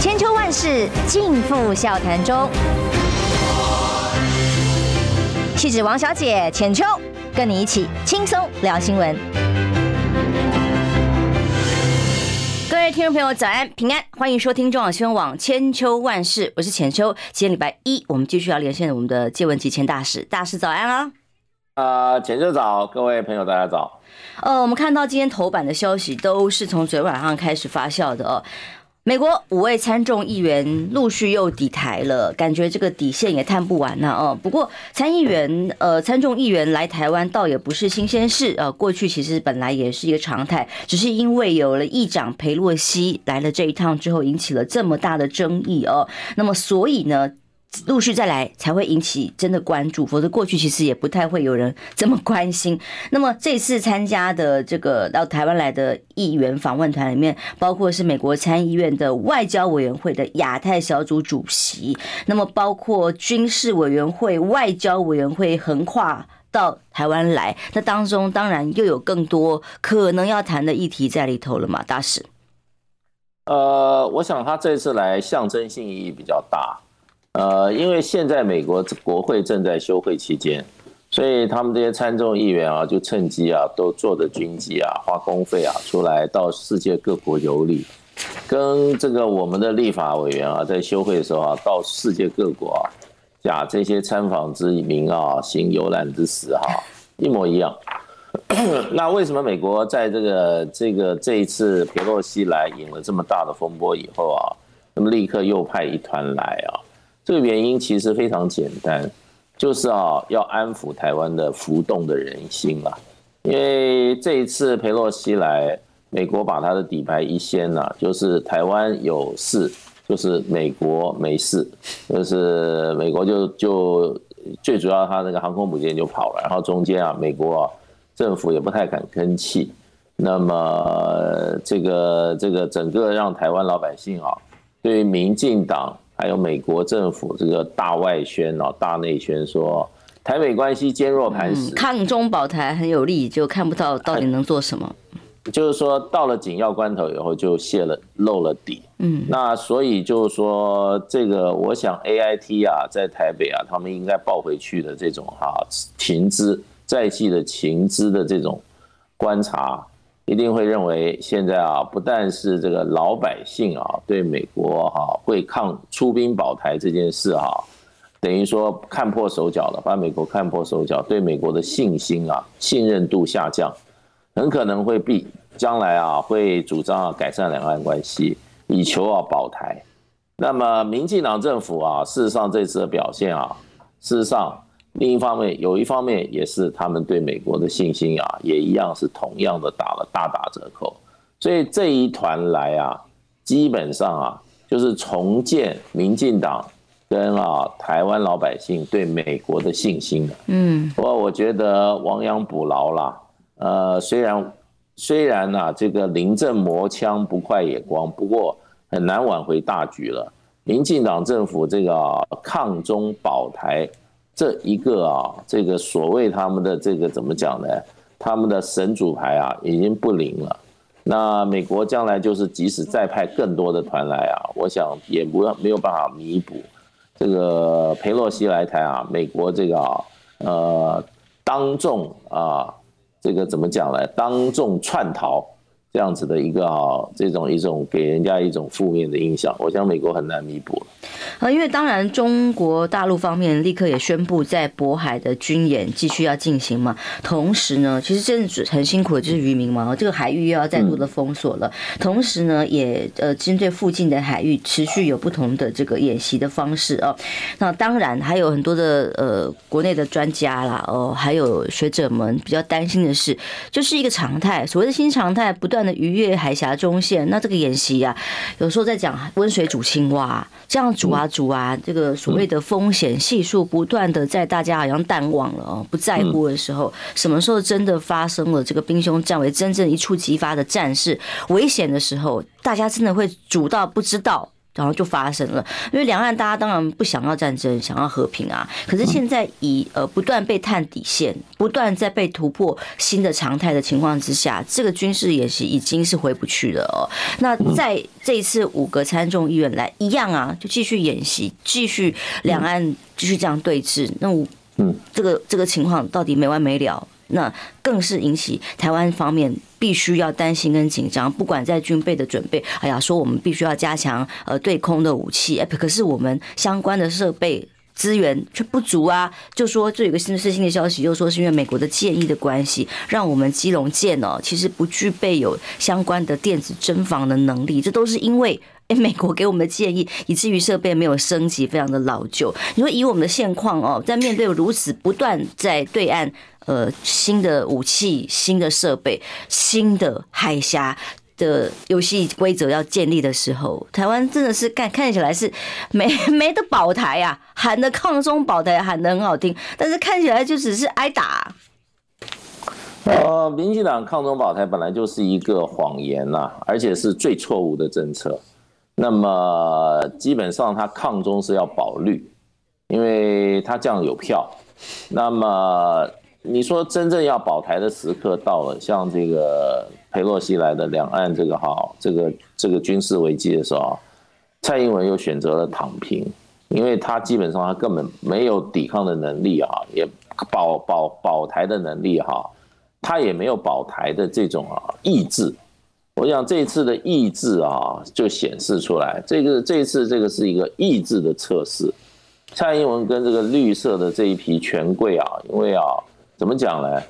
千秋万世尽付笑谈中。气质王小姐浅秋，跟你一起轻松聊新闻。各位听众朋友，早安平安，欢迎收听中广新闻网千秋万世，我是浅秋。今天礼拜一，我们继续要连线我们的借问集前大使，大使早安啊！啊，浅秋早，各位朋友大家早。呃，我们看到今天头版的消息都是从昨天晚上开始发酵的哦。美国五位参众议员陆续又抵台了，感觉这个底线也探不完呢哦。不过参议员呃参众议员来台湾倒也不是新鲜事呃，过去其实本来也是一个常态，只是因为有了议长裴洛西来了这一趟之后，引起了这么大的争议哦。那么所以呢，陆续再来才会引起真的关注，否则过去其实也不太会有人这么关心。那么这次参加的这个到台湾来的议员访问团里面，包括是美国参议院的外交委员会的亚太小组主席，那么包括军事委员会、外交委员会横跨到台湾来，那当中当然又有更多可能要谈的议题在里头了嘛，大使。呃，我想他这次来象征性意义比较大。呃，因为现在美国国会正在休会期间，所以他们这些参众议员啊，就趁机啊，都坐着军机啊，花公费啊，出来到世界各国游历，跟这个我们的立法委员啊，在休会的时候啊，到世界各国啊，假这些参访之名啊，行游览之实哈，一模一样。那为什么美国在这个这个这一次裴洛西来引了这么大的风波以后啊，那么立刻又派一团来啊？这个原因其实非常简单，就是啊，要安抚台湾的浮动的人心啊。因为这一次裴洛西来，美国把他的底牌一掀了，就是台湾有事，就是美国没事，就是美国就就最主要他那个航空母舰就跑了，然后中间啊，美国政府也不太敢吭气，那么这个这个整个让台湾老百姓啊，对于民进党。还有美国政府这个大外宣哦，大内宣说台美关系坚若磐石，抗中保台很有利，就看不到到底能做什么。就是说到了紧要关头以后就泄了露了底。嗯，那所以就是说这个，我想 AIT 啊，在台北啊，他们应该报回去的这种哈情资在即的情资的这种观察。一定会认为现在啊，不但是这个老百姓啊，对美国哈会抗出兵保台这件事啊，等于说看破手脚了，把美国看破手脚，对美国的信心啊、信任度下降，很可能会必将来啊会主张啊改善两岸关系，以求啊保台。那么民进党政府啊，事实上这次的表现啊，事实上。另一方面，有一方面也是他们对美国的信心啊，也一样是同样的打了大打折扣。所以这一团来啊，基本上啊，就是重建民进党跟啊台湾老百姓对美国的信心的。嗯，不过我觉得亡羊补牢啦。呃，虽然虽然啊，这个临阵磨枪不快也光，不过很难挽回大局了。民进党政府这个抗中保台。这一个啊，这个所谓他们的这个怎么讲呢？他们的神主牌啊，已经不灵了。那美国将来就是，即使再派更多的团来啊，我想也不没有办法弥补这个裴洛西来台啊，美国这个啊，呃，当众啊，这个怎么讲呢？当众窜逃。这样子的一个啊，这种一种给人家一种负面的印象，我想美国很难弥补了。啊，因为当然中国大陆方面立刻也宣布在渤海的军演继续要进行嘛。同时呢，其实真的很辛苦的就是渔民嘛，这个海域又要再度的封锁了。同时呢，也呃针对附近的海域持续有不同的这个演习的方式啊。那当然还有很多的呃国内的专家啦，哦，还有学者们比较担心的是，就是一个常态，所谓的新常态不断。逾越海峡中线，那这个演习啊，有时候在讲温水煮青蛙，这样煮啊煮啊，这个所谓的风险系数不断的在大家好像淡忘了哦，不在乎的时候，什么时候真的发生了这个兵凶战危，真正一触即发的战事危险的时候，大家真的会煮到不知道。然后就发生了。因为两岸大家当然不想要战争，想要和平啊。可是现在以呃不断被探底线，不断在被突破新的常态的情况之下，这个军事演习已经是回不去了哦。那在这一次五个参众议员来一样啊，就继续演习，继续两岸继续这样对峙。那我嗯，这个这个情况到底没完没了？那更是引起台湾方面必须要担心跟紧张，不管在军备的准备，哎呀，说我们必须要加强呃对空的武器，哎，可是我们相关的设备资源却不足啊。就说这有个新的最新的消息，就说是因为美国的建议的关系，让我们基隆舰哦，其实不具备有相关的电子侦防的能力，这都是因为。哎，美国给我们的建议，以至于设备没有升级，非常的老旧。你说以我们的现况哦，在面对如此不断在对岸呃新的武器、新的设备、新的海峡的游戏规则要建立的时候，台湾真的是看看起来是没没得保台啊，喊的抗中保台喊的很好听，但是看起来就只是挨打。呃，民进党抗中保台本来就是一个谎言呐、而且是最错误的政策。那么基本上，他抗中是要保绿，因为他这样有票。那么你说真正要保台的时刻到了，像这个裴洛西来的两岸这个哈，这个这个军事危机的时候，蔡英文又选择了躺平，因为他基本上他根本没有抵抗的能力啊，也保保保台的能力哈，他也没有保台的这种啊意志。我想这次的意志啊，就显示出来，这个这次这个是一个意志的测试。蔡英文跟这个绿色的这一批权贵啊，因为啊，怎么讲呢？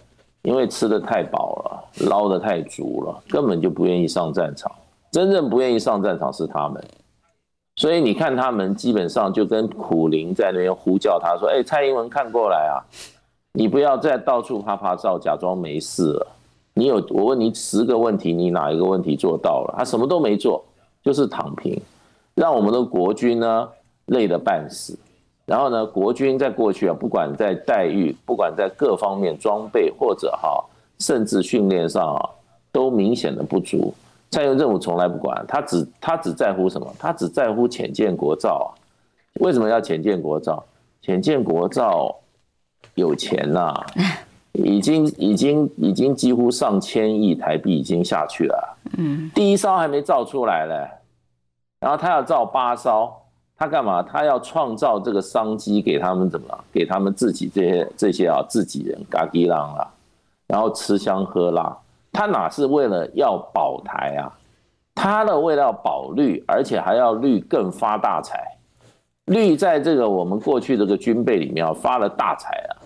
因为吃的太饱了，捞得太足了，根本就不愿意上战场。真正不愿意上战场是他们。所以你看，他们基本上就跟苦灵在那边呼叫他说：“哎，蔡英文看过来啊，你不要再到处趴趴照，假装没事了。”你有我问你十个问题，你哪一个问题做到了？他什么都没做，就是躺平，让我们的国军呢累得半死。然后呢，国军在过去啊，不管在待遇，不管在各方面装备或者哈，甚至训练上啊，都明显的不足。蔡英文政府从来不管，他只他只在乎什么？他只在乎浅建国造啊。为什么要浅建国造？浅建国造有钱呐、已经已经已经几乎上千亿台币已经下去了，嗯，第一艘还没造出来嘞，然后他要造八艘，他干嘛？他要创造这个商机给他们怎么？给他们自己这些这些啊自己人嘎吉浪啊，然后吃香喝辣，他哪是为了要保台啊？他的为了要保绿，而且还要绿更发大财，绿在这个我们过去这个军备里面啊发了大财啊。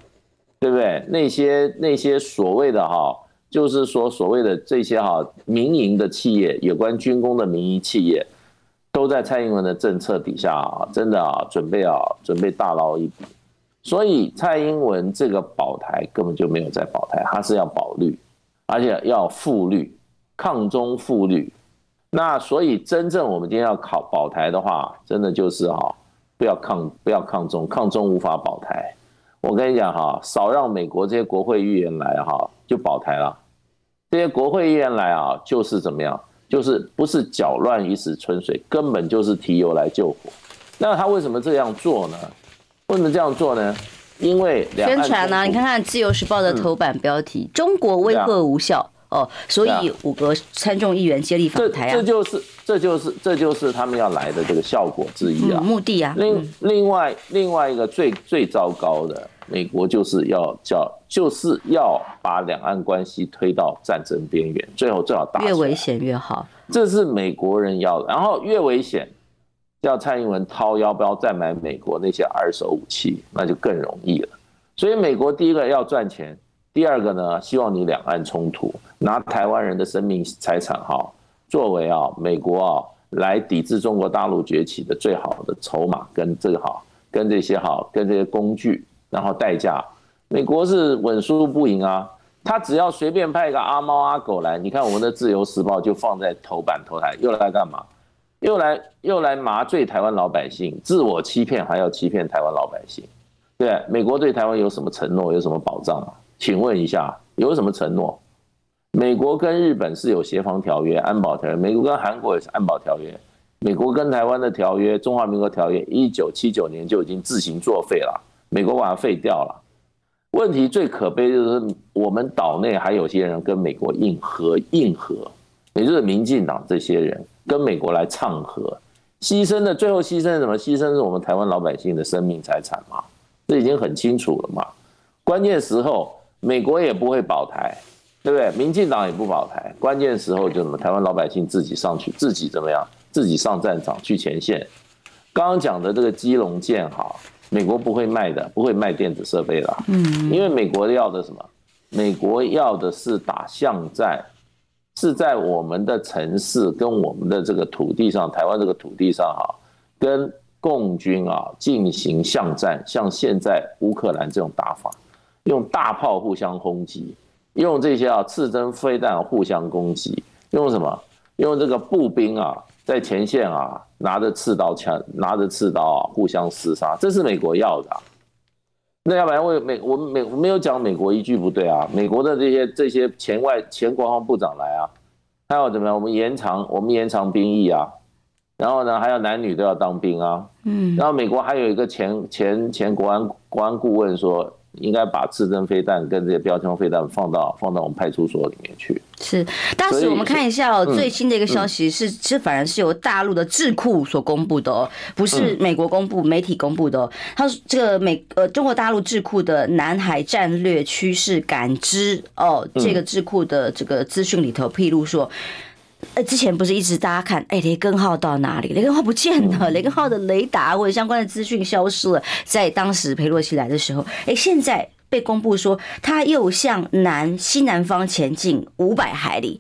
对不对？那些那些所谓的哈，就是说所谓的这些哈民营的企业，有关军工的民营企业，都在蔡英文的政策底下啊，真的啊，准备啊，准备大捞一笔。所以蔡英文这个保台根本就没有在保台，他是要保绿，而且要复绿，抗中复绿。那所以真正我们今天要考保台的话，真的就是哈，不要抗，不要抗中，抗中无法保台。我跟你讲哈，少让美国这些国会议员来哈，就保台了。这些国会议员来啊，就是怎么样？就是不是搅乱鱼池春水，根本就是提油来救火。那他为什么这样做呢？为什么这样做呢？因为宣传呢？你看看《自由时报》的头版标题：“中国威吓无效。”哦，所以五个参众议员接力访台啊，这就是这就是这就是他们要来的这个效果之一啊，目的啊。另另外另外一个最最糟糕的，美国就是要叫就是要把两岸关系推到战争边缘，最后最好打越危险越好，这是美国人要的。然后越危险，叫蔡英文掏腰包再买美国那些二手武器，那就更容易了。所以美国第一个要赚钱。第二个呢，希望你两岸冲突，拿台湾人的生命财产哈，作为啊美国啊来抵制中国大陆崛起的最好的筹码跟这个哈，跟这些哈，跟这些工具，然后代价，美国是稳输不赢啊，他只要随便派一个阿猫阿狗来，你看我们的自由时报就放在头版头台，又来干嘛？又来又来麻醉台湾老百姓，自我欺骗还要欺骗台湾老百姓，对，美国对台湾有什么承诺，有什么保障啊？请问一下，有什么承诺？美国跟日本是有协防条约、安保条约，美国跟韩国也是安保条约，美国跟台湾的条约，中华民国条约，一九七九年就已经自行作废了，美国把它废掉了。问题最可悲就是我们岛内还有些人跟美国硬核硬核，也就是民进党这些人跟美国来唱和，牺牲的最后牺牲什么？牺牲是我们台湾老百姓的生命财产嘛？这已经很清楚了嘛？关键时候美国也不会保台，对不对？民进党也不保台，关键时候就什么？台湾老百姓自己上去，自己怎么样？自己上战场去前线。刚刚讲的这个基隆舰哈。美国不会卖的，不会卖电子设备的，嗯，因为美国要的什么？美国要的是打巷战，是在我们的城市跟我们的这个土地上，台湾这个土地上哈，跟共军啊进行巷战，像现在乌克兰这种打法，用大炮互相轰击，用这些啊刺针飞弹互相攻击，用什么？用这个步兵啊。在前线啊，拿着刺刀枪，拿着刺刀啊，互相厮杀，这是美国要的啊。那要不然为美，我们美没有讲美国一句不对啊。美国的这些这些前外前国防部长来啊，还要怎么样？我们延长我们延长兵役啊，然后呢，还有男女都要当兵啊。嗯，然后美国还有一个前前前国安国安顾问说。应该把刺针飞弹跟这些标枪飞弹放到放到我们派出所里面去。是，当时我们看一下哦，最新的一个消息是，是反而是由大陆的智库所公布的哦，不是美国公布媒体公布的哦。他说这个美呃中国大陆智库的南海战略趋势感知哦，这个智库的这个资讯里头披露说。呃，之前不是一直大家看，哎，雷根号到哪里？雷根号不见了，雷根号的雷达或者相关的资讯消失了。在当时裴洛西来的时候，哎，现在被公布说，他又向南西南方前进五百海里，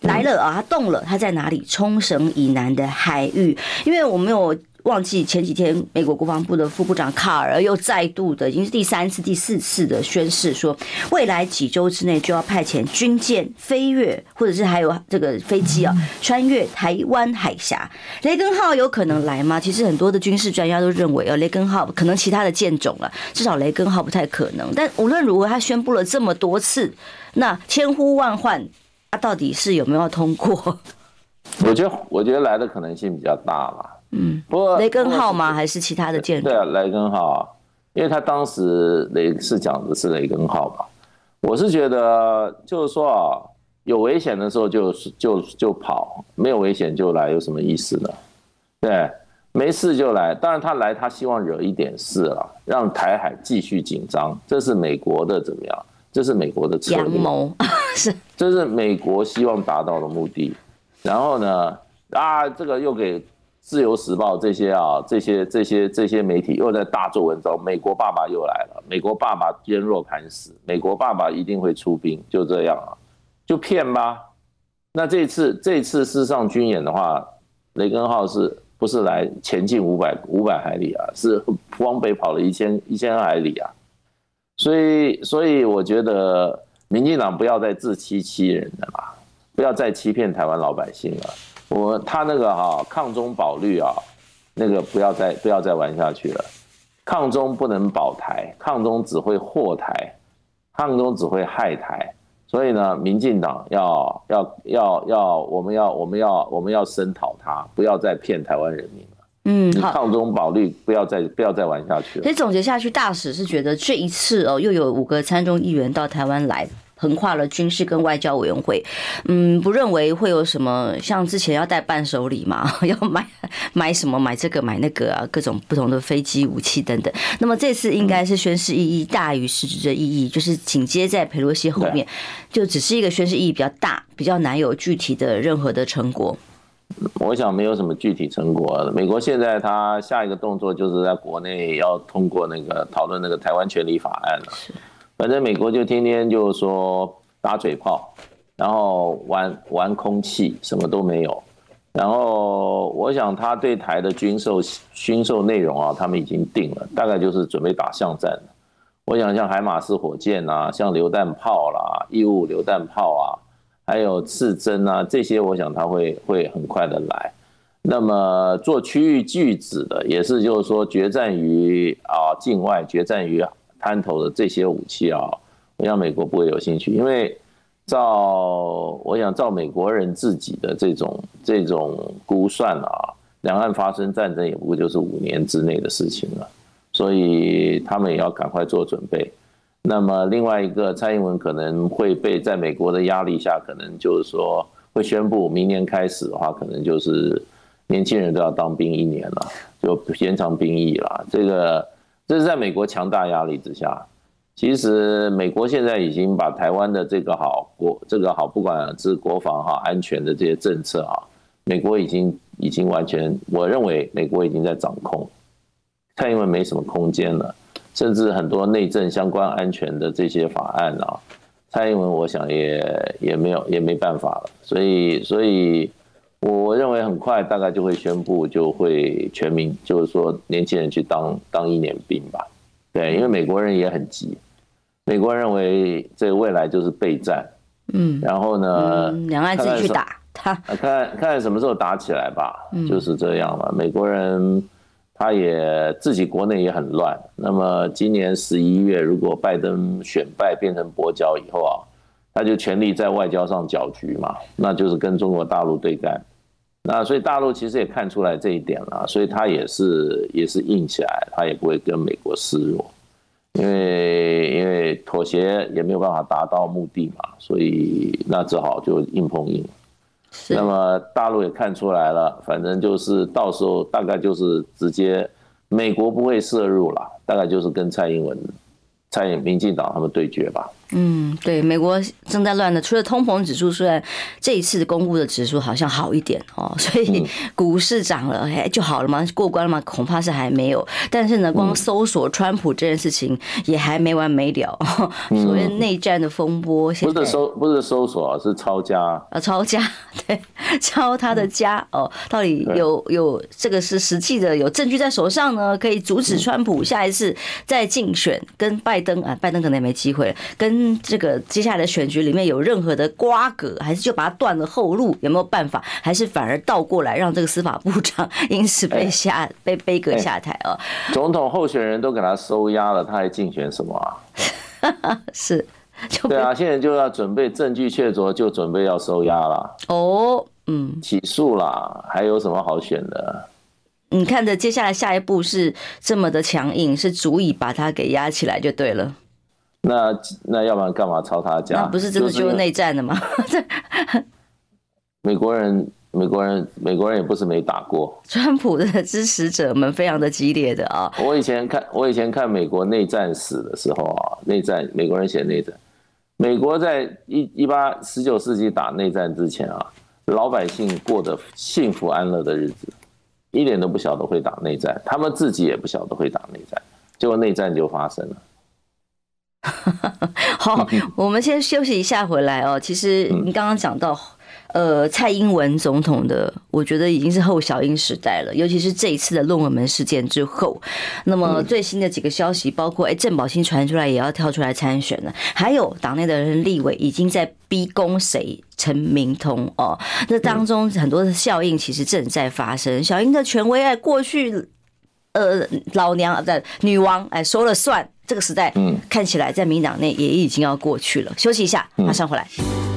来了啊，它动了，它在哪里？冲绳以南的海域，因为我没有。忘记前几天，美国国防部的副部长卡尔又再度的，已经是第三次、第四次的宣誓说，未来几周之内就要派遣军舰飞越，或者是还有这个飞机啊，穿越台湾海峡。雷根号有可能来吗？其实很多的军事专家都认为，呃，雷根号可能其他的舰种了，至少雷根号不太可能。但无论如何，他宣布了这么多次，那千呼万唤，他到底是有没有通过？我觉得，我觉得来的可能性比较大吧。嗯，不过雷根号吗？还是其他的舰？对啊，雷根号啊，因为他当时雷是讲的是雷根号嘛。我是觉得就是说啊，有危险的时候就就就跑，没有危险就来，有什么意思呢？对，没事就来。当然他来，他希望惹一点事了，让台海继续紧张。这是美国的怎么样？这是美国的策略。谋 是，这是美国希望达到的目的。然后呢，啊，这个又给。自由时报这些啊，这些这些这些媒体又在大做文章。美国爸爸又来了，美国爸爸坚若磐石，美国爸爸一定会出兵，就这样啊，就骗吧。那这次这次事实上军演的话，雷根号是不是来前进五百五百海里啊？是 往北跑了一千一千海里啊。所以所以我觉得民进党不要再自欺欺人了啦，不要再欺骗台湾老百姓了。我他那个哈、啊、抗中保绿啊，那个不要再不要再玩下去了。抗中不能保台，抗中只会祸台，抗中只会害台。所以呢，民进党要要要要，我们要我们要我们要声讨他，不要再骗台湾人民了。嗯，好，抗中保绿，不要再不要再玩下去了。所以总结下去，大使是觉得这一次哦，又有五个参众议员到台湾来。横跨了军事跟外交委员会，嗯，不认为会有什么像之前要带伴手礼嘛，要买买什么买这个买那个啊，各种不同的飞机武器等等。那么这次应该是宣誓意义大于实质的意义，就是紧接在佩洛西后面，就只是一个宣誓意义比较大，比较难有具体的任何的成果。我想没有什么具体成果。美国现在他下一个动作就是在国内要通过那个讨论那个台湾权利法案了。反正美国就天天就说打嘴炮，然后玩玩空气，什么都没有。然后我想他对台的军售军售内容啊，他们已经定了，大概就是准备打巷战。我想像海马斯火箭啊，像榴弹炮啦、义务榴弹炮啊，还有刺针啊，这些我想他会会很快的来。那么做区域拒止的，也是就是说决战于啊境外，决战于。滩头的这些武器啊，我想美国不会有兴趣，因为照我想照美国人自己的这种这种估算啊，两岸发生战争也不过就是五年之内的事情了，所以他们也要赶快做准备。那么另外一个，蔡英文可能会被在美国的压力下，可能就是说会宣布明年开始的话，可能就是年轻人都要当兵一年了，就延长兵役了。这个这是在美国强大压力之下。其实美国现在已经把台湾的这个好国这个好，不管是国防哈安全的这些政策啊，美国已经已经完全，我认为美国已经在掌控，蔡英文没什么空间了。甚至很多内政相关安全的这些法案啊，蔡英文我想也也没有也没办法了，所以所以我认为很快大概就会宣布就会全民就是说年轻人去当当一年兵吧，对，因为美国人也很急，美国人认为这个未来就是备战，嗯，然后呢，两岸自己去打他，看看看什么时候打起来吧，就是这样了，美国人。他也自己国内也很乱。那么今年十一月，如果拜登选败变成跛脚以后啊，他就全力在外交上搅局嘛，那就是跟中国大陆对干。那所以大陆其实也看出来这一点了，所以他也是也是硬起来，他也不会跟美国示弱，因为因为妥协也没有办法达到目的嘛，所以那只好就硬碰硬。那么大陆也看出来了，反正就是到时候大概就是直接，美国不会涉入了，大概就是跟蔡英文、蔡英民进党他们对决吧。嗯，对，美国正在乱的，除了通膨指数，虽然这一次公布的指数好像好一点哦，所以股市涨了，哎，就好了吗？过关了吗？恐怕是还没有。但是呢，光搜索川普这件事情也还没完没了。所谓内战的风波，现在不是搜不是搜索啊，是抄家啊，抄家，对，抄他的家哦。到底有有这个是实际的有证据在手上呢？可以阻止川普下一次再竞选，跟拜登啊，拜登可能也没机会了，跟。跟这个接下来的选举里面有任何的瓜葛，还是就把它断了后路？有没有办法？还是反而倒过来让这个司法部长 因此被下、欸、被杯葛下台哦？总统候选人都给他收押了，他还竞选什么 啊？是，对啊，现在就要准备证据确凿，就准备要收押了。哦，嗯，起诉啦，还有什么好选的？你看着接下来下一步是这么的强硬，是足以把他给压起来就对了。那那要不然干嘛抄他家？那不是真的就是内战的吗？美国人，美国人，美国人也不是没打过。川普的支持者们非常的激烈的啊！我以前看，我以前看美国内战史的时候啊，内战美国人写内战，美国在一一八十九世纪打内战之前啊，老百姓过得幸福安乐的日子，一点都不晓得会打内战，他们自己也不晓得会打内战，结果内战就发生了。好，我们先休息一下，回来哦。其实你刚刚讲到，呃，蔡英文总统的，我觉得已经是后小英时代了。尤其是这一次的论文门事件之后，那么最新的几个消息，包括哎，郑宝清传出来也要跳出来参选了，还有党内的人立委已经在逼宫谁陈明通哦。这当中很多的效应其实正在发生。小英的权威哎，过去呃老娘在女王哎说了算。这个时代，嗯，看起来在民党内也已经要过去了。休息一下，马上回来。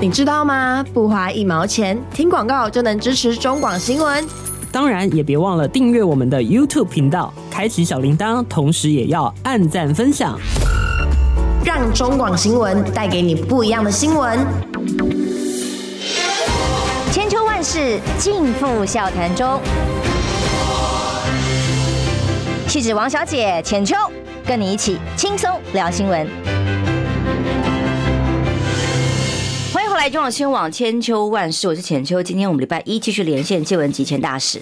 你知道吗？不花一毛钱，听广告就能支持中广新闻。当然，也别忘了订阅我们的 YouTube 频道，开启小铃铛，同时也要按赞分享，让中广新闻带给你不一样的新闻。千秋万世尽付笑谈中，气质王小姐浅秋。跟你一起轻松聊新闻，欢迎回来中央新闻网千秋万世，我是浅秋。今天我们礼拜一继续连线借文集前大使。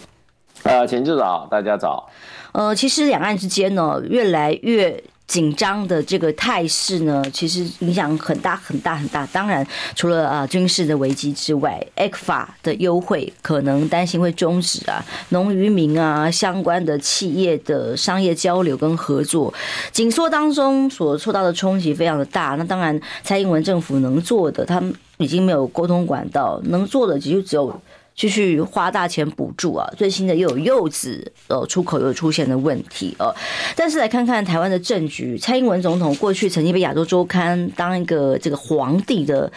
呃，浅秋早，大家早。呃，其实两岸之间呢，越来越。紧张的这个态势呢，其实影响很大很大很大。当然，除了啊军事的危机之外，ECFA 的优惠可能担心会终止啊，农渔民啊相关的企业的商业交流跟合作紧缩当中所受到的冲击非常的大。那当然，蔡英文政府能做的，他们已经没有沟通管道，能做的其实只有。继续花大钱补助啊！最新的又有柚子呃出口又出现的问题呃，但是来看看台湾的政局，蔡英文总统过去曾经被亚洲周刊当一个这个皇帝的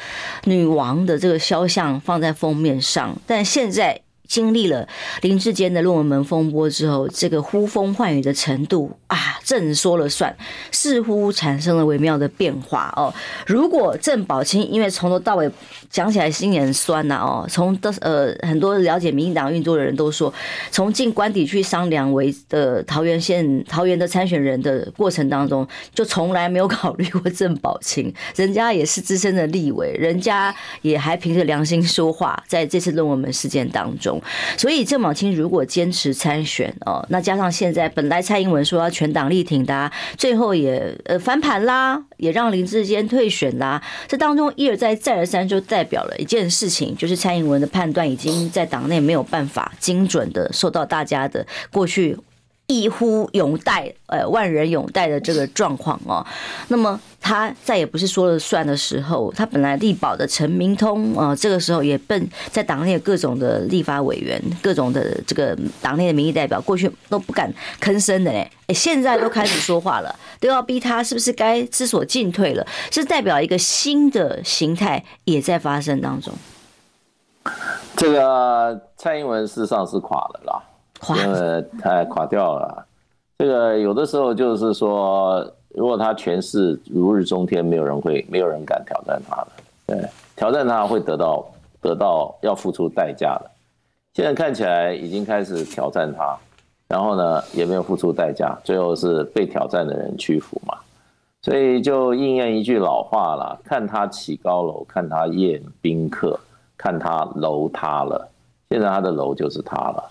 女王的这个肖像放在封面上，但现在经历了林志坚的论文门风波之后，这个呼风唤雨的程度啊，朕说了算，似乎产生了微妙的变化哦。如果郑宝清因为从头到尾讲起来心也很酸呐哦，从的呃很多了解民进党运作的人都说，从进官邸去商量为的桃园县桃园的参选人的过程当中，就从来没有考虑过郑宝清，人家也是资深的立委，人家也还凭着良心说话，在这次论文门事件当中。所以郑宝清如果坚持参选哦，那加上现在本来蔡英文说要全党力挺的，最后也呃翻盘啦，也让林志坚退选啦，这当中一而再再而三就代表了一件事情，就是蔡英文的判断已经在党内没有办法精准的受到大家的过去。一呼永戴，呃，万人拥戴的这个状况哦，那么他再也不是说了算的时候，他本来力保的陈明通啊，这个时候也笨，在党内各种的立法委员、各种的这个党内的民意代表，过去都不敢吭声的嘞，哎，现在都开始说话了，都要逼他是不是该知所进退了？是代表一个新的形态也在发生当中。这个蔡英文事实上是垮了啦。因为太垮掉了，这个有的时候就是说，如果他权势如日中天，没有人会，没有人敢挑战他的。对，挑战他会得到得到要付出代价的。现在看起来已经开始挑战他，然后呢也没有付出代价，最后是被挑战的人屈服嘛。所以就应验一句老话了：看他起高楼，看他宴宾客，看他楼塌了。现在他的楼就是塌了。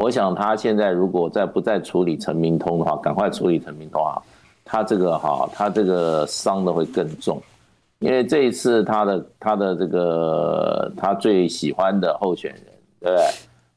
我想他现在如果再不再处理陈明通的话，赶快处理陈明通啊！他这个哈，他这个伤的会更重，因为这一次他的他的这个他最喜欢的候选人，对不对？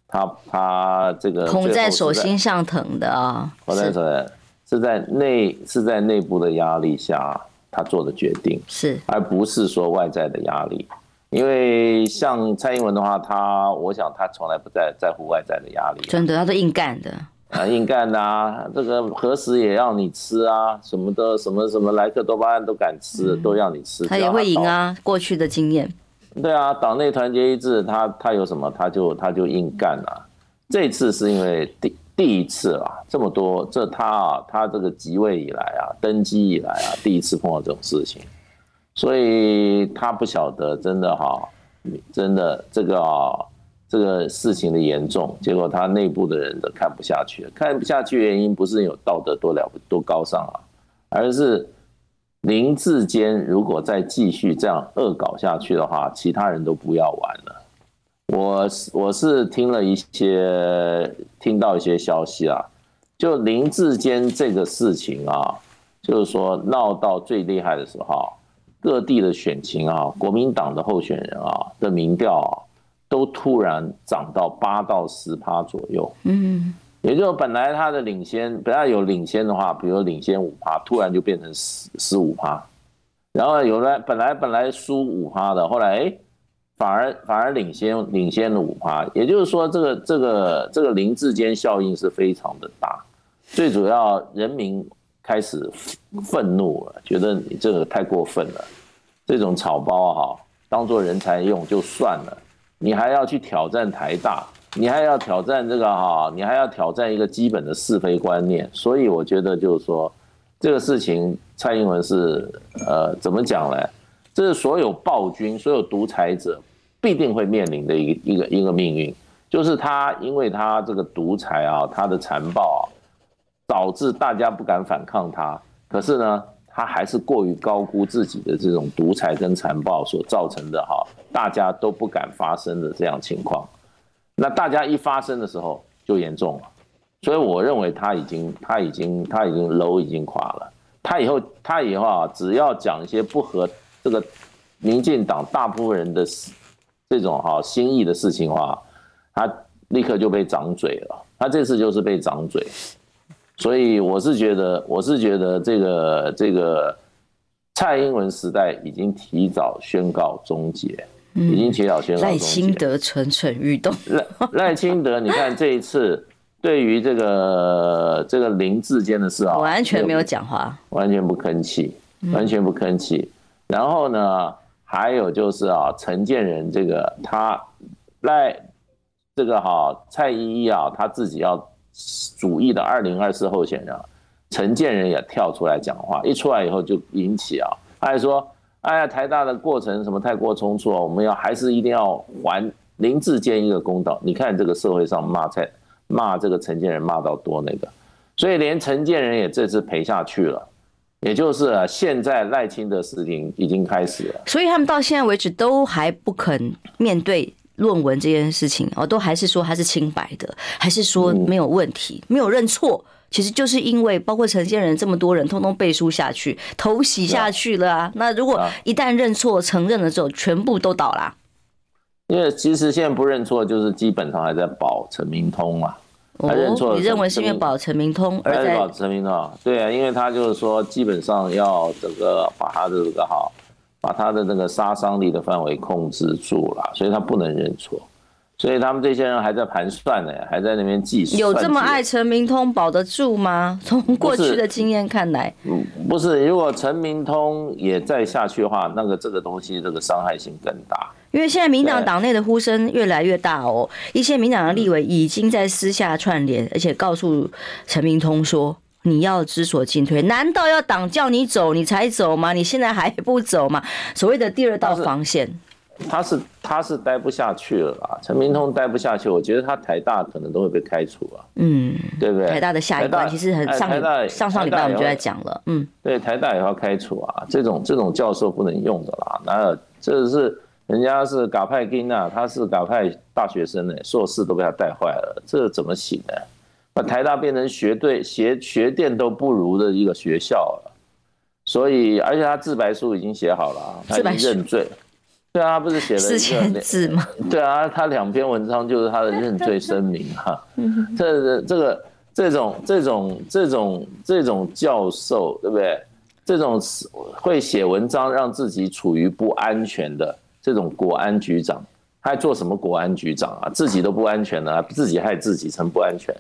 他他这个捧在手心上疼的啊，捧在手心是在内是在内部的压力下他做的决定，是而不是说外在的压力。因为像蔡英文的话，他我想他从来不在在乎外在的压力，真的，他都硬干的啊，硬干的啊，这个何时也要你吃啊，什么的，什么什么莱克多巴胺都敢吃，都要你吃，他也会赢啊，过去的经验。对啊，党内团结一致，他他有什么他就他就硬干啊。这次是因为第第一次啊，这么多这他啊，他这个即位以来啊，登基以来啊，第一次碰到这种事情。所以他不晓得，真的哈，真的这个啊，这个事情的严重，结果他内部的人都看不下去。看不下去原因不是有道德多了多高尚啊，而是林志坚如果再继续这样恶搞下去的话，其他人都不要玩了。我是我是听了一些，听到一些消息啊，就林志坚这个事情啊，就是说闹到最厉害的时候。各地的选情啊，国民党的候选人啊的民调啊，都突然涨到八到十趴左右。嗯，也就是本来他的领先，本来有领先的话，比如领先五趴，突然就变成十十五趴。然后有的本来本来输五趴的，后来哎，反而反而领先领先了五趴。也就是说，这个这个这个林志坚效应是非常的大。最主要人民。开始愤怒了，觉得你这个太过分了，这种草包哈，当做人才用就算了，你还要去挑战台大，你还要挑战这个哈，你还要挑战一个基本的是非观念，所以我觉得就是说，这个事情蔡英文是呃怎么讲呢？这是所有暴君、所有独裁者必定会面临的一个一个一个命运，就是他因为他这个独裁啊，他的残暴啊。导致大家不敢反抗他，可是呢，他还是过于高估自己的这种独裁跟残暴所造成的哈，大家都不敢发声的这样情况。那大家一发声的时候就严重了，所以我认为他已经他已经他已经楼已经垮了。他以后他以后啊，只要讲一些不合这个民进党大部分人的这种哈心意的事情话，他立刻就被掌嘴了。他这次就是被掌嘴。所以我是觉得，我是觉得这个这个蔡英文时代已经提早宣告终结，已经提早宣告终结。赖清德蠢蠢欲动。赖赖清德，你看这一次 对于这个这个林志坚的事啊，完全没有讲话，完全不吭气，完全不吭气。然后呢，还有就是啊，陈建仁这个他赖这个哈蔡依依啊，他自己要主义的二零二四候选人陈建仁也跳出来讲话，一出来以后就引起啊，他还说，哎呀，台大的过程什么太过匆促啊，我们要还是一定要还林志坚一个公道。你看这个社会上骂蔡骂这个陈建仁骂到多那个，所以连陈建仁也这次赔下去了。也就是啊，现在赖清德事情已经开始了，所以他们到现在为止都还不肯面对论文这件事情哦，都还是说他是清白的，还是说没有问题，没有认错。其实就是因为包括陈建仁这么多人通通背书下去，头洗下去了啊。那如果一旦认错承认了之后，全部都倒啦。因为其实现在不认错，就是基本上还在保陈明通啊。他认错，你认为是因为保陈明通而在保陈明通？对啊，因为他就是说，基本上要这个把他的这个好，把他的那个杀伤力的范围控制住了，所以他不能认错。所以他们这些人还在盘算呢，还在那边计算。有这么爱陈明通保得住吗？从过去的经验看来，嗯，不是。如果陈明通也再下去的话，那个这个东西这个伤害性更大。因为现在民党党内的呼声越来越大哦，一些民党的立委已经在私下串联，而且告诉陈明通说：“你要知所进退，难道要党叫你走你才走吗？你现在还不走吗？”所谓的第二道防线，他是他是待不下去了啦。陈明通待不下去，我觉得他台大可能都会被开除啊。嗯，对不对？台大的下一关其实很上上上礼拜我们就在讲了。嗯，对，台大也要开除啊，这种这种教授不能用的啦。那这是。人家是嘎派金啊，他是嘎派大学生呢，硕士都被他带坏了，这怎么行呢？把台大变成学对学学店都不如的一个学校了，所以而且他自白书已经写好了，他已经认罪。对啊，他不是写了四千字吗？对啊，他两篇文章就是他的认罪声明 哈。这这个这种这种这种这种教授对不对？这种会写文章让自己处于不安全的。这种国安局长，他还做什么国安局长啊？自己都不安全了，自己害自己成不安全，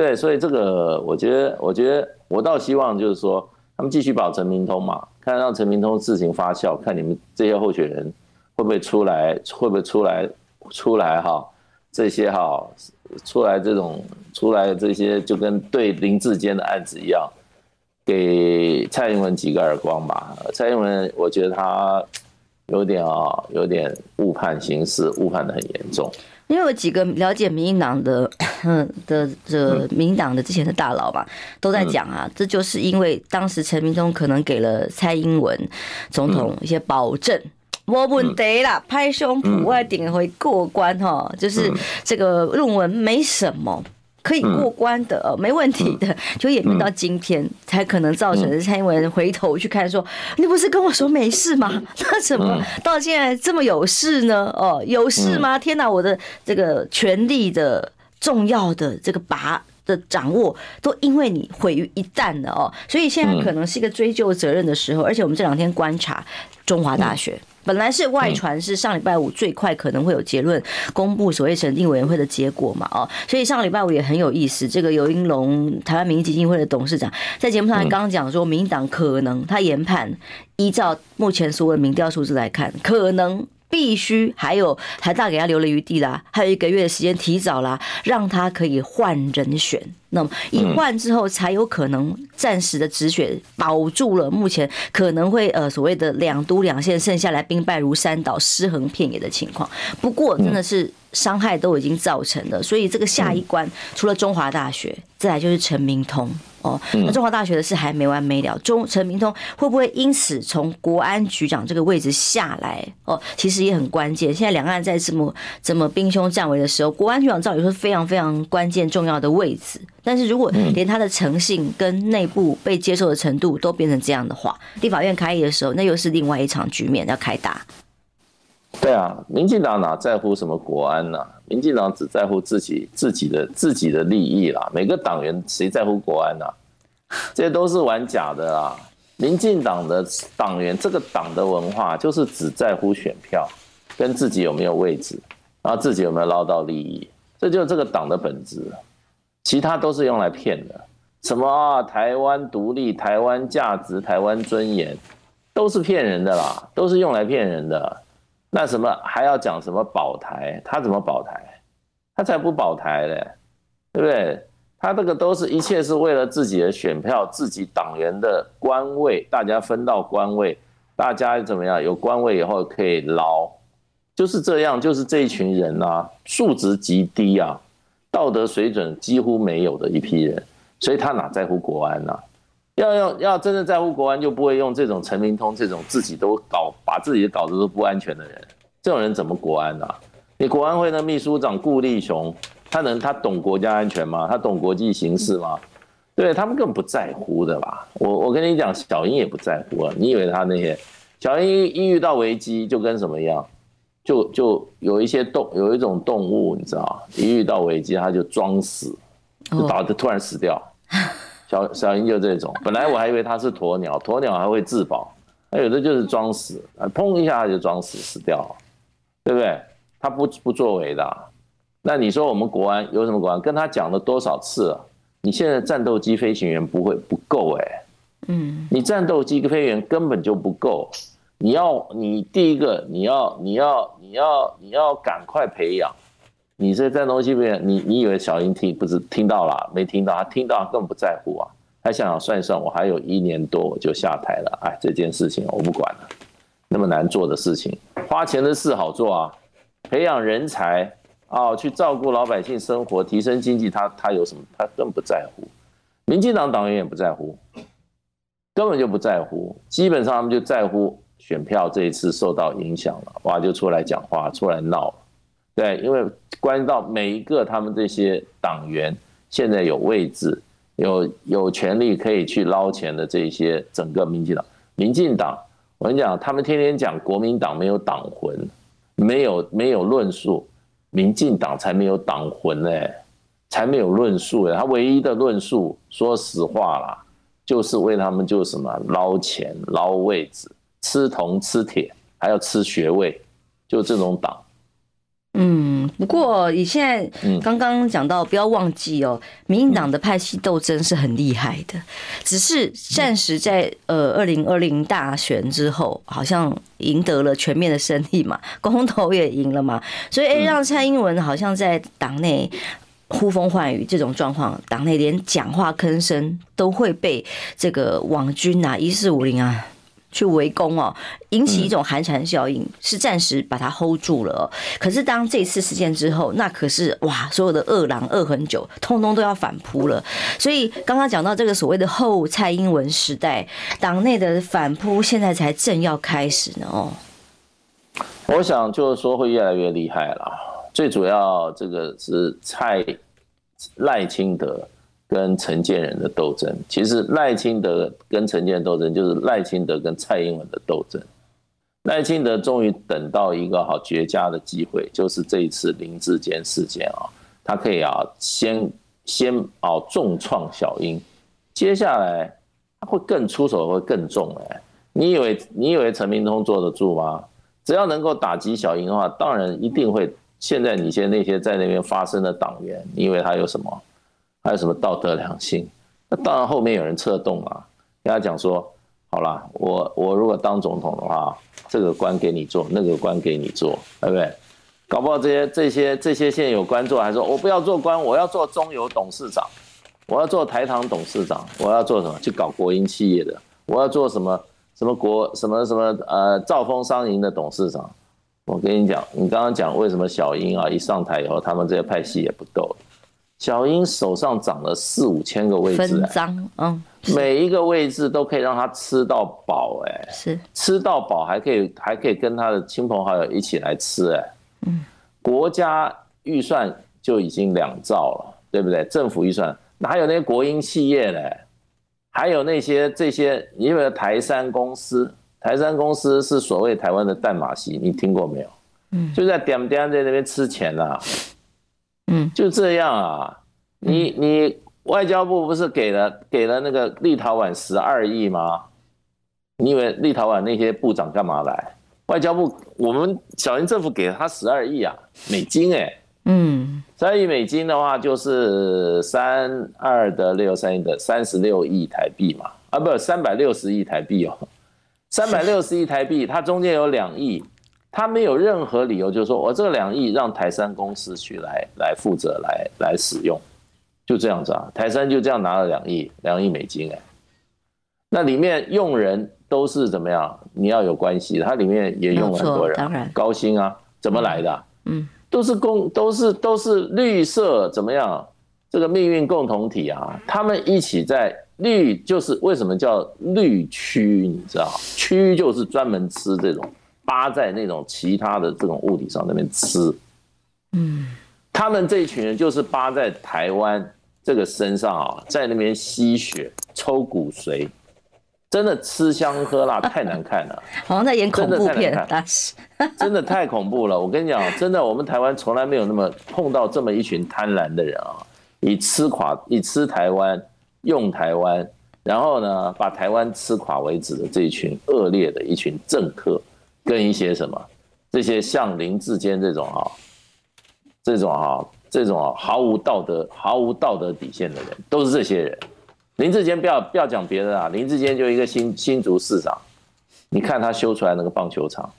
对？所以这个，我觉得，我觉得，我倒希望就是说，他们继续保陈明通嘛，看让陈明通事情发酵，看你们这些候选人会不会出来，会不会出来，出来哈，这些哈，出来这种，出来这些就跟对林志坚的案子一样，给蔡英文几个耳光吧。蔡英文，我觉得他。有点啊、有点误判形势，误判的很严重。因为有几个了解民进党的，嗯的这民进党的之前的大佬嘛，都在讲啊，这就是因为当时陈明通可能给了蔡英文总统一些保证，我问题啦，拍胸脯我一定会过关哈，就是这个论文没什么。可以过关的，没问题的，就演变到今天，才可能造成蔡英文回头去看说，你不是跟我说没事吗？那怎么到现在这么有事呢？哦，有事吗？天哪，我的这个权力的重要的这个把的掌握，都因为你毁于一旦了哦，所以现在可能是一个追究责任的时候，而且我们这两天观察中华大学。本来是外传是上礼拜五最快可能会有结论公布所谓审定委员会的结果嘛，哦，所以上礼拜五也很有意思。这个尤英龙台湾民意基金会的董事长在节目上还刚讲说，民进党可能他研判，依照目前所有民调数字来看，可能。必须还有台大给他留了余地啦，还有一个月的时间提早啦，让他可以换人选。那么一换之后，才有可能暂时的止血，保住了目前可能会呃所谓的两都两线剩下来兵败如山倒、尸横遍野的情况。不过真的是伤害都已经造成了，所以这个下一关除了中华大学，再来就是陈明通。哦，那中华大学的事还没完没了。中陈明通会不会因此从国安局长这个位置下来？哦，其实也很关键。现在两岸在这么这么兵凶战危的时候，国安局长照理说非常非常关键重要的位置。但是如果连他的诚信跟内部被接受的程度都变成这样的话，立法院开议的时候，那又是另外一场局面要开打。对啊，民进党哪在乎什么国安呢、啊？民进党只在乎自己自己的自己的利益啦。每个党员谁在乎国安呢、啊？这些都是玩假的啦。民进党的党员，这个党的文化就是只在乎选票，跟自己有没有位置，然后自己有没有捞到利益，这就是这个党的本质。其他都是用来骗的。什么啊？台湾独立、台湾价值、台湾尊严，都是骗人的啦，都是用来骗人的。那什么还要讲什么保台？他怎么保台？他才不保台嘞，对不对？他这个都是一切是为了自己的选票、自己党员的官位，大家分到官位，大家怎么样？有官位以后可以捞，就是这样，就是这一群人啊，素质极低啊，道德水准几乎没有的一批人，所以他哪在乎国安呢、啊？要要要真的在乎国安，就不会用这种陈明通这种自己都搞把自己搞得都不安全的人，这种人怎么国安呢、啊？你国安会的秘书长顾立雄。他能他懂国家安全吗？他懂国际形势吗？对，他们根本不在乎的吧？我我跟你讲，小英也不在乎啊。你以为他那些小英一遇到危机就跟什么一样？就就有一些动有一种动物，你知道，一遇到危机它就装死，就倒就突然死掉。小小英就这种，本来我还以为它是鸵鸟，鸵鸟还会自保，它有的就是装死，啊砰一下它就装死死掉了，对不对？它不不作为的啊。那你说我们国安有什么国安？跟他讲了多少次了？你现在战斗机飞行员不会不够哎，嗯，你战斗机飞行员根本就不够，你要你第一个你要你要你要你要赶快培养，你这战斗机飞行员，你你以为小英听不是听到了没听到？他听到更不在乎啊，他想想算一算，我还有一年多我就下台了，哎，这件事情我不管了，那么难做的事情，花钱的事好做啊，培养人才。哦，去照顾老百姓生活，提升经济，他他有什么？他更不在乎。民进党党员也不在乎，根本就不在乎。基本上他们就在乎选票这一次受到影响了，哇，就出来讲话，出来闹。对，因为关系到每一个他们这些党员现在有位置、有有权利可以去捞钱的这些整个民进党，民进党，我跟你讲，他们天天讲国民党没有党魂，没有没有论述。民进党才没有党魂呢，才没有论述，他唯一的论述，说实话啦，就是为他们就什么捞钱、捞位置、吃铜吃铁，还要吃学位，就这种党。嗯，不过你现在刚刚讲到，不要忘记哦，民进党的派系斗争是很厉害的，只是暂时在呃二零二零大选之后，好像赢得了全面的胜利嘛，公投也赢了嘛，所以哎，让蔡英文好像在党内呼风唤雨这种状况，党内连讲话吭声都会被这个网军啊，一四五零啊。去围攻哦，引起一种寒蝉效应，是暂时把它 hold 住了。可是当这次事件之后，那可是哇，所有的恶狼恶很久，通通都要反扑了。所以刚刚讲到这个所谓的后蔡英文时代，党内的反扑现在才正要开始呢。哦，我想就是说会越来越厉害了。最主要这个是蔡赖清德。跟陈建仁的斗争，其实赖清德跟陈建仁斗争就是赖清德跟蔡英文的斗争。赖清德终于等到一个好绝佳的机会，就是这一次林志坚事件啊，他可以啊先先啊重创小英，接下来他会更出手会更重哎。你以为你以为陈明通坐得住吗？只要能够打击小英的话，当然一定会。现在你现在那些在那边发声的党员，你以为他有什么？还有什么道德良心？那当然，后面有人策动啊，跟他讲说：“好了，我我如果当总统的话，这个官给你做，那个官给你做，对不对？搞不好这些这些这些现有官做，还说我不要做官，我要做中油董事长，我要做台糖董事长，我要做什么？去搞国营企业的，我要做什么什么国什么什么呃兆丰商银的董事长。我跟你讲，你刚刚讲为什么小英啊一上台以后，他们这些派系也不斗。”小英手上长了四五千个位置，分赃，嗯，每一个位置都可以让他吃到饱，哎，是吃到饱，还可以还可以跟他的亲朋好友一起来吃，哎，嗯，国家预算就已经两兆了，对不对？政府预算哪有那些国营企业呢？还有那些这些，因为台山公司，台山公司是所谓台湾的淡马锡，你听过没有？嗯，就在点点在那边吃钱呐。嗯，就这样啊，你你外交部不是给了给了那个立陶宛十二亿吗？你以为立陶宛那些部长干嘛来？外交部我们小英政府给了他十二亿啊，美金哎，嗯，十二亿美金的话就是三二得六三一得三十六亿台币嘛，啊不三百六十亿台币哦，三百六十亿台币，它中间有两亿他没有任何理由，就是说我这个两亿让台山公司去来来负责来来使用，就这样子啊。台山就这样拿了两亿两亿美金哎，那里面用人都是怎么样？你要有关系，它里面也用了很多人，当然高薪啊，怎么来的、啊？嗯，都是共都是都是绿色怎么样？这个命运共同体啊，他们一起在绿，就是为什么叫绿区？你知道，区就是专门吃这种。扒在那种其他的这种物体上那边吃，嗯，他们这一群人就是扒在台湾这个身上啊，在那边吸血、抽骨髓，真的吃香喝辣，太难看了，好像在演恐怖片，真的太恐怖了。我跟你讲，真的，我们台湾从来没有那么碰到这么一群贪婪的人啊，以吃垮、以吃台湾、用台湾，然后呢，把台湾吃垮为止的这一群恶劣的一群政客。跟一些什么，这些像林志坚这种啊，这种啊，这种啊毫无道德、毫无道德底线的人，都是这些人。林志坚不要不要讲别的啊，林志坚就一个新新竹市长，你看他修出来那个棒球场，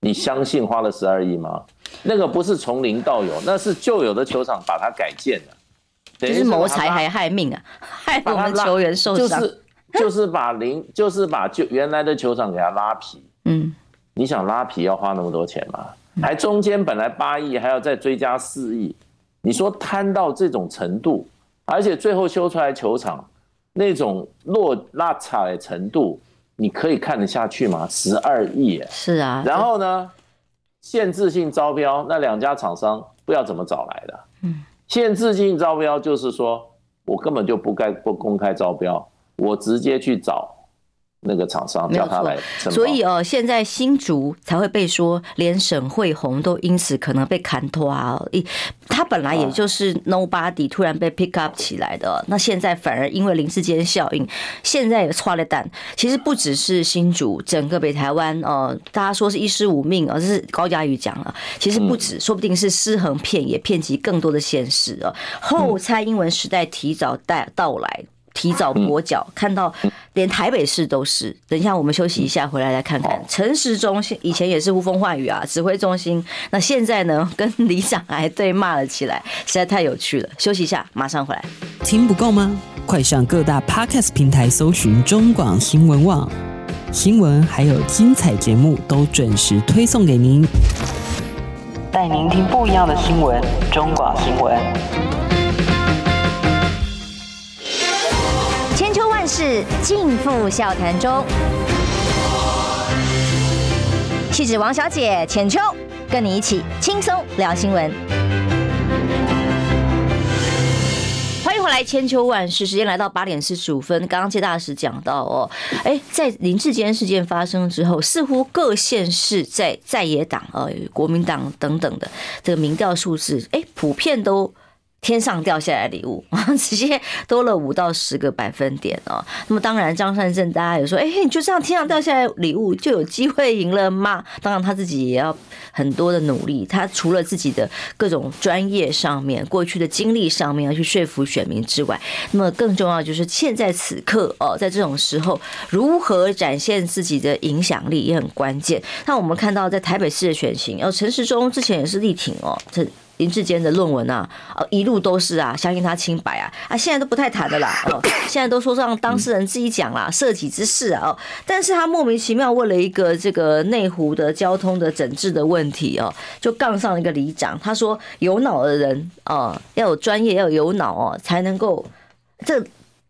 你相信花了十二亿吗？那个不是从零到有，那是旧有的球场把它改建的，等于是谋财还害命啊，害我们球员受伤，就是就是把零就是把旧原来的球场给他拉皮，嗯。你想拉皮要花那么多钱吗？还中间本来八亿，还要再追加四亿，你说贪到这种程度，而且最后修出来球场那种落落差的程度，你可以看得下去吗？十二亿，是啊。然后呢，限制性招标，那两家厂商不知道怎么找来的。嗯，限制性招标就是说我根本就不该不公开招标，我直接去找。那个厂商叫他来，所以哦，现在新竹才会被说，连沈慧红都因此可能被砍拖啊！一他本来也就是 nobody，突然被 pick up 起来的，那现在反而因为林志坚效应，现在也剉咧等。其实不只是新竹，整个北台湾哦，大家说是一失五命啊，这是高嘉瑜讲了。其实不止，说不定是失衡遍野，遍及更多的县市啊。后蔡英文时代提早带到来。提早跛脚，看到连台北市都是。等一下，我们休息一下，回来再看看陈时中。以前也是呼风唤雨啊，指挥中心。那现在呢，跟里长还对骂了起来，实在太有趣了。休息一下，马上回来。听不够吗？快上各大 Podcast 平台搜寻中广新闻网新闻，还有精彩节目都准时推送给您，带您听不一样的新闻。中广新闻。是尽付笑谈中，气质王小姐浅秋，跟你一起轻松聊新闻。欢迎回来，千秋万世，时间来到八点四十五分。刚刚谢大使讲到哦，哎，在林志坚事件发生之后，似乎各县市在在野党呃，国民党等等的这个民调数字，哎，普遍都。天上掉下来礼物，直接多了五到十个百分点哦。那么当然，张善政大家有说，哎，你就这样天上掉下来礼物就有机会赢了吗？当然他自己也要很多的努力。他除了自己的各种专业上面、过去的经历上面要去说服选民之外，那么更重要就是现在此刻哦，在这种时候如何展现自己的影响力也很关键。那我们看到在台北市的选情，哦，陈时中之前也是力挺哦，这。林志坚的论文啊，一路都是啊，相信他清白啊，啊，现在都不太谈的啦，哦，现在都说让当事人自己讲啦，涉及之事啊，哦，但是他莫名其妙为了一个这个内湖的交通的整治的问题哦，就杠上了一个里长，他说有脑的人哦，要有专业，要有脑哦，才能够这。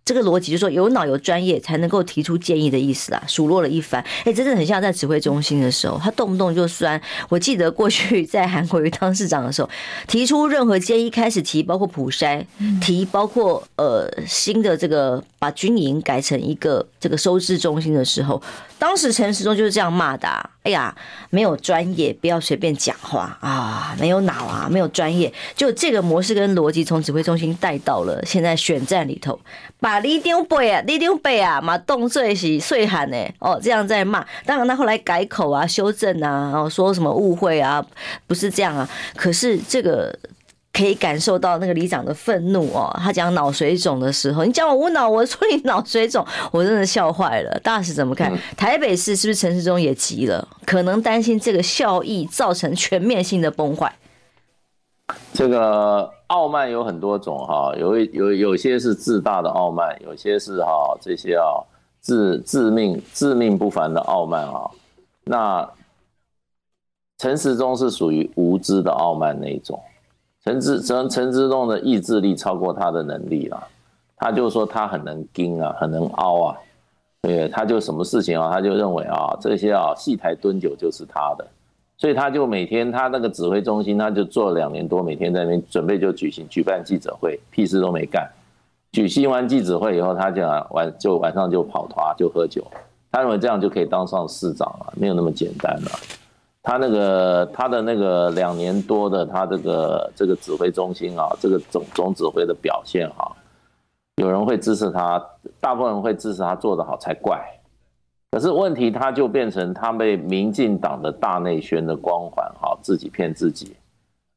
这个逻辑就是说，有脑有专业才能够提出建议的意思啊，数落了一番。哎，真的很像在指挥中心的时候，他动不动就酸。我记得过去在韩国瑜当市长的时候，提出任何建议，开始提包括普筛，提包括呃新的这个把军营改成一个这个收治中心的时候，当时陈时中就是这样骂的啊。哎呀，没有专业，不要随便讲话啊！没有脑啊，没有专业，就这个模式跟逻辑从指挥中心带到了现在选战里头，把李丁背啊、李丁背啊，嘛动碎是碎喊呢，哦，这样在骂。当然他后来改口啊、修正啊，然后说什么误会啊，不是这样啊。可是这个。可以感受到那个里长的愤怒哦。他讲脑水肿的时候，你讲我无脑，我说你脑水肿，我真的笑坏了。大使怎么看？台北市是不是陈时中也急了？可能担心这个效益造成全面性的崩坏。这个傲慢有很多种哈，有有有些是自大的傲慢，有些是哈这些啊自自命自命不凡的傲慢啊。那陈时中是属于无知的傲慢那一种。陈志陈陈时中的意志力超过他的能力了，他就说他很能盯啊，很能凹啊，对，他就什么事情啊，他就认为啊这些啊戏台蹲久就是他的。所以他就每天，他那个指挥中心，他就做两年多，每天在那边准备就举行举办记者会，屁事都没干。举行完记者会以后，他就晚就晚上就跑团就喝酒。他认为这样就可以当上市长了，没有那么简单了。他那个他的那个两年多的他这个这个指挥中心啊，这个总总指挥的表现哈，有人会支持他，大部分人会支持他做得好才怪。可是问题，他就变成他被民进党的大内宣的光环哈，自己骗自己，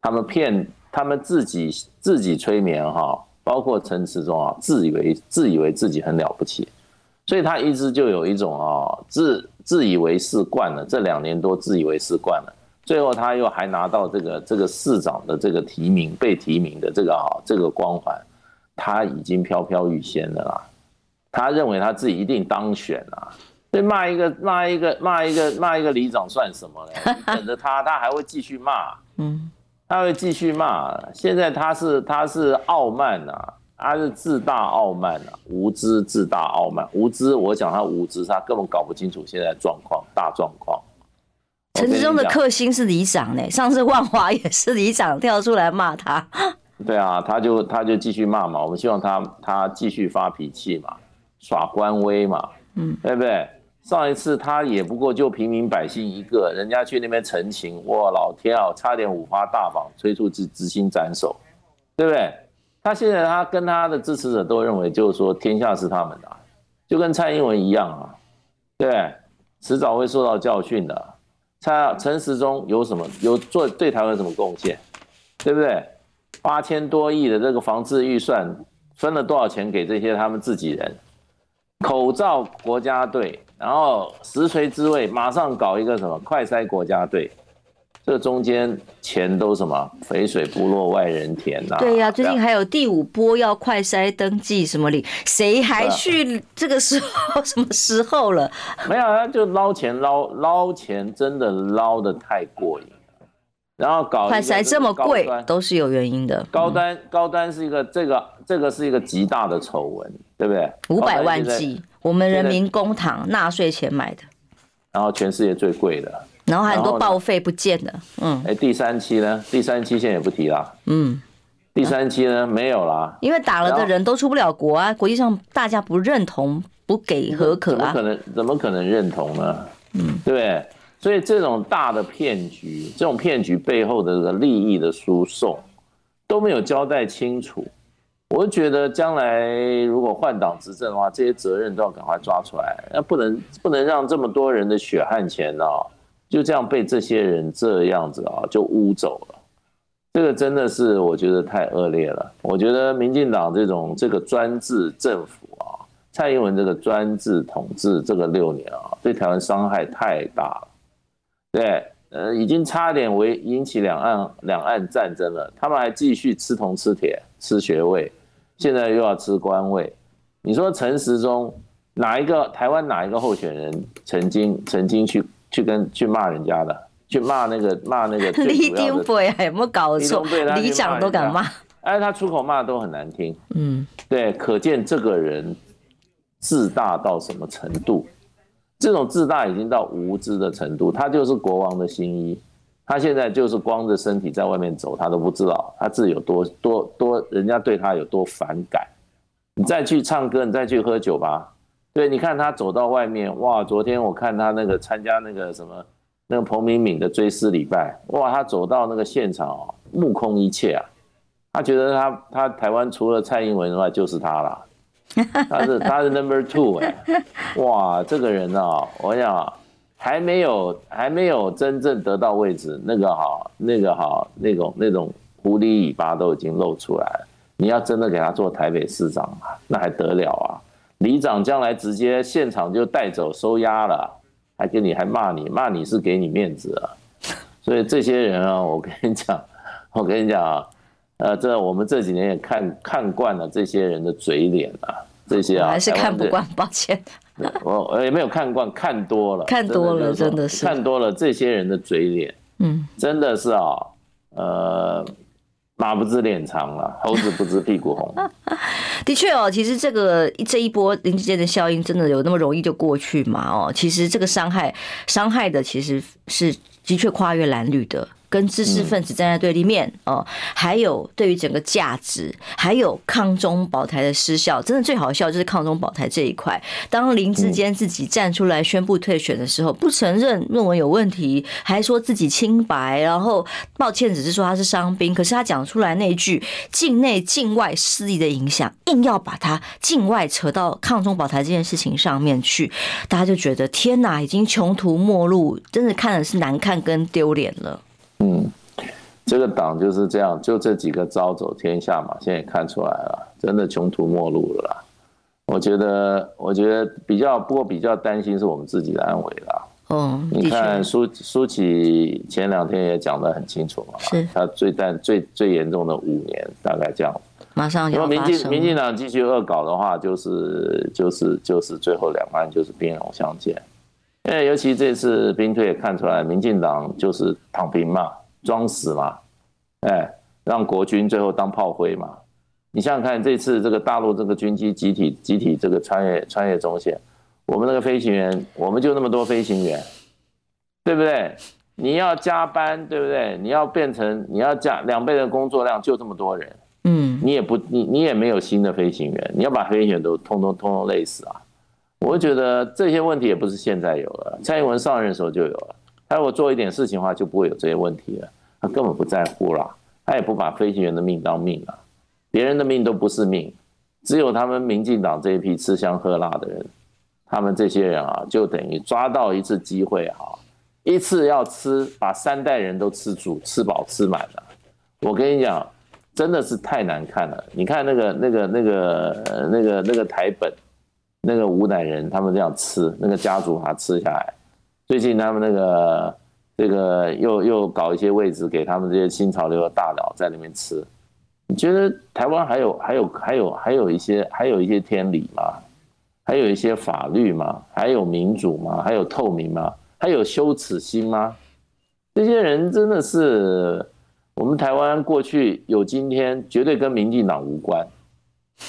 他们骗他们自己自己催眠哈，包括陈时中啊，自以为自以为自己很了不起，所以他一直就有一种啊自自以为是惯了，这两年多自以为是惯了，最后他又还拿到这个这个市长的这个提名被提名的这个啊这个光环，他已经飘飘欲仙了啦，他认为他自己一定当选啊。所以骂一个骂一个骂一个骂一个里长算什么呢？等着他，他还会继续骂，嗯，他会继续骂。现在他是他是傲慢呐，他是自大傲慢啊，无知自大傲慢无知。我讲他无知，他根本搞不清楚现在状况大状况。陈志忠的克星是里长呢，上次万华也是里长跳出来骂他。对啊，他就他就继续骂嘛。我们希望他他继续发脾气嘛，耍官威嘛，嗯，对不对？上一次他也不过就平民百姓一个，人家去那边陈情，哇，老天啊，差点五花大绑，催促执执行斩首，对不对？他现在他跟他的支持者都认为，就是说天下是他们的，就跟蔡英文一样啊，对？迟早会受到教训的。蔡陈时中有什么有做对台湾什么贡献，对不对？八千多亿的这个防治预算分了多少钱给这些他们自己人？口罩国家队。然后实锤之位，马上搞一个什么快筛国家队，这中间钱都什么肥水不落外人田呐、啊？对呀、啊，最近还有第五波要快筛登记什么领，谁还去这个时候 什么时候了？没有啊，就捞钱捞捞钱，真的捞的太过瘾了。然后搞快筛这么贵，都是有原因的。高端高端是一个这个这个是一个极大的丑闻，对不对？五百万剂。我们人民公帑纳税钱买的，然后全世界最贵的，然后还很多报废不见了，嗯，哎，第三期呢？第三期现在也不提了，嗯，第三期呢没有啦，因为打了的人都出不了国啊，国际上大家不认同，不给核可啊，怎么可能？怎么可能认同呢？嗯，对不对？所以这种大的骗局，这种骗局背后的这个利益的输送都没有交代清楚。我觉得将来如果换党执政的话，这些责任都要赶快抓出来，那不能不能让这么多人的血汗钱啊，就这样被这些人这样子啊就污走了。这个真的是我觉得太恶劣了。我觉得民进党这种这个专制政府啊，蔡英文这个专制统治这个六年啊，对台湾伤害太大了。对，呃，已经差点为引起两岸两岸战争了，他们还继续吃铜吃铁吃学位。现在又要吃官位，你说陈时中哪一个台湾哪一个候选人曾经曾经去去跟去骂人家的，去骂那个骂那个 李登辉啊，有没有搞错？里长都敢骂，哎，他出口骂都很难听，嗯，对，可见这个人自大到什么程度？这种自大已经到无知的程度，他就是国王的新衣。他现在就是光着身体在外面走，他都不知道他自己有多多多，人家对他有多反感。你再去唱歌，你再去喝酒吧。对，你看他走到外面，哇！昨天我看他那个参加那个什么那个彭明敏的追思礼拜，哇！他走到那个现场，目空一切啊。他觉得他他台湾除了蔡英文的话就是他了，他是他是 number two 哎，哇！这个人啊，我想啊。还没有，还没有真正得到位置，那个哈，那个哈，那种那种狐狸尾巴都已经露出来了。你要真的给他做台北市长啊，那还得了啊？里长将来直接现场就带走收押了，还给你还骂你，骂你是给你面子啊。所以这些人啊，我跟你讲，我跟你讲啊，呃，这我们这几年也看看惯了这些人的嘴脸啊，这些啊，还是看不惯，抱歉。我也没有看惯，看多了，看多了，真的是看多了这些人的嘴脸，嗯，真的是啊，呃。马不知脸长了，猴子不知屁股红。的确哦，其实这个这一波林志坚的效应，真的有那么容易就过去吗？哦，其实这个伤害伤害的其实是的确跨越蓝绿的。跟知识分子站在对立面哦，还有对于整个价值，还有抗中保台的失效，真的最好笑就是抗中保台这一块。当林志坚自己站出来宣布退选的时候，不承认论文有问题，还说自己清白，然后抱歉，只是说他是伤兵。可是他讲出来那句境内境外势力的影响，硬要把他境外扯到抗中保台这件事情上面去，大家就觉得天哪，已经穷途末路，真的看的是难看跟丢脸了。嗯，这个党就是这样，就这几个招走天下嘛。现在也看出来了，真的穷途末路了啦。我觉得，我觉得比较，不过比较担心是我们自己的安危啦。嗯，你看苏苏启前两天也讲得很清楚嘛，是他最但最最严重的五年大概这样。马上要发生。民进民进党继续恶搞的话，就是就是就是最后两岸就是兵戎相见。因为尤其这次兵推也看出来，民进党就是躺平嘛，装死嘛，哎，让国军最后当炮灰嘛。你想想看，这次这个大陆这个军机集体集体这个穿越穿越中线，我们那个飞行员，我们就那么多飞行员，对不对？你要加班，对不对？你要变成你要加两倍的工作量，就这么多人，嗯，你也不你你也没有新的飞行员，你要把飞行员都通通通通累死啊。我觉得这些问题也不是现在有了，蔡英文上任的时候就有了。他如果做一点事情的话，就不会有这些问题了。他根本不在乎啦，他也不把飞行员的命当命啊，别人的命都不是命，只有他们民进党这一批吃香喝辣的人，他们这些人啊，就等于抓到一次机会哈，一次要吃，把三代人都吃足、吃饱、吃满了。我跟你讲，真的是太难看了。你看那个、那个、那个、那个、那个台本。那个吴乃仁他们这样吃，那个家族把它吃下来。最近他们那个这个又又搞一些位置给他们这些新潮流的大佬在里面吃。你觉得台湾还有还有还有还有一些还有一些天理吗？还有一些法律吗？还有民主吗？还有透明吗？还有羞耻心吗？这些人真的是我们台湾过去有今天，绝对跟民进党无关。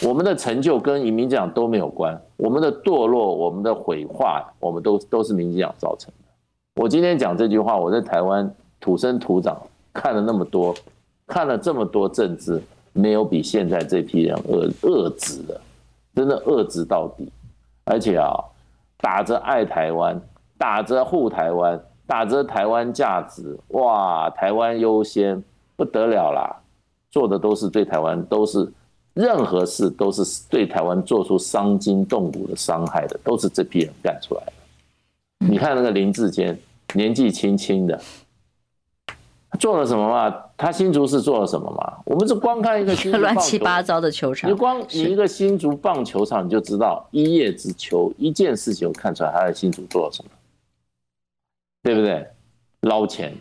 我们的成就跟民进党都没有关，我们的堕落、我们的毁坏，我们都都是民进党造成的。我今天讲这句话，我在台湾土生土长，看了那么多，看了这么多政治，没有比现在这批人恶恶质的，真的恶质到底。而且啊，打着爱台湾，打着护台湾，打着台湾价值，哇，台湾优先不得了啦，做的都是对台湾都是。任何事都是对台湾做出伤筋动骨的伤害的，都是这批人干出来的。你看那个林志坚，年纪轻轻的，做了什么嘛？他新竹是做了什么嘛？我们是光看一个 乱七八糟的球场，你光你一个新竹棒球场，你就知道一叶知秋，一件事情我看出来他在新竹做了什么，对不对？捞钱，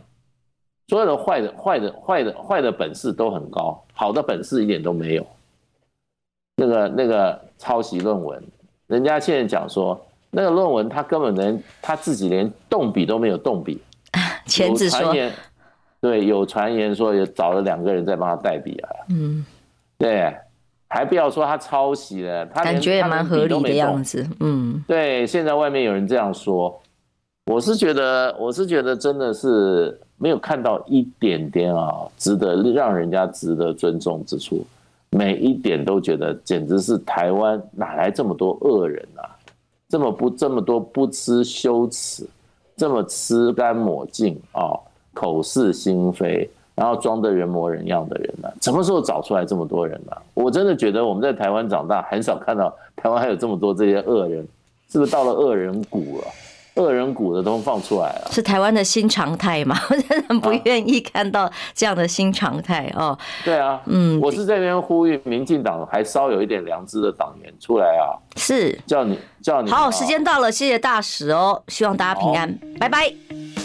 所有的坏的、坏的、坏的、坏的本事都很高，好的本事一点都没有。那个那个抄袭论文，人家现在讲说，那个论文他根本连他自己连动笔都没有动笔，前子说，对，有传言说也找了两个人在帮他代笔啊，嗯，对，还不要说他抄袭了，他感觉也蛮合理的样子，嗯，对，现在外面有人这样说，我是觉得，我是觉得真的是没有看到一点点啊，值得让人家值得尊重之处。每一点都觉得简直是台湾哪来这么多恶人啊？这么不这么多不知羞耻，这么吃干抹净啊，口是心非，然后装得人模人样的人呢、什么时候找出来这么多人呢、我真的觉得我们在台湾长大，很少看到台湾还有这么多这些恶人，是不是到了恶人谷了？恶人谷的都放出来了，是台湾的新常态嘛？我真的很不愿意看到这样的新常态哦。对啊，嗯，我是这边呼吁民进党还稍有一点良知的党员出来啊，是叫你叫你。好，时间到了，谢谢大使哦，希望大家平安，拜拜。